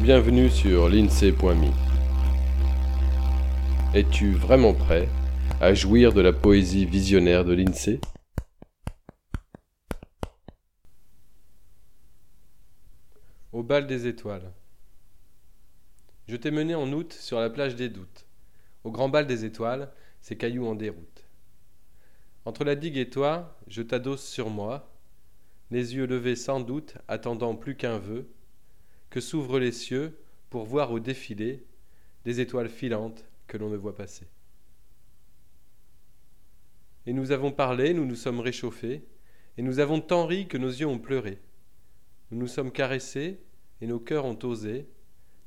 Bienvenue sur l'INSEE.me. Es-tu vraiment prêt à jouir de la poésie visionnaire de l'INSEE? Au bal des étoiles. Je t'ai mené en août sur la plage des doutes. Au grand bal des étoiles, ces cailloux en déroute. Entre la digue et toi, je t'adosse sur moi, les yeux levés sans doute, attendant plus qu'un vœu, s'ouvrent les cieux pour voir au défilé des étoiles filantes que l'on ne voit passer. Et nous avons parlé, nous nous sommes réchauffés, et nous avons tant ri que nos yeux ont pleuré. Nous nous sommes caressés, et nos cœurs ont osé,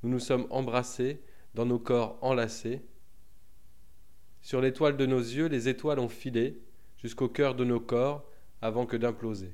nous nous sommes embrassés, dans nos corps enlacés. Sur l'étoile de nos yeux, les étoiles ont filé jusqu'au cœur de nos corps avant que d'imploser.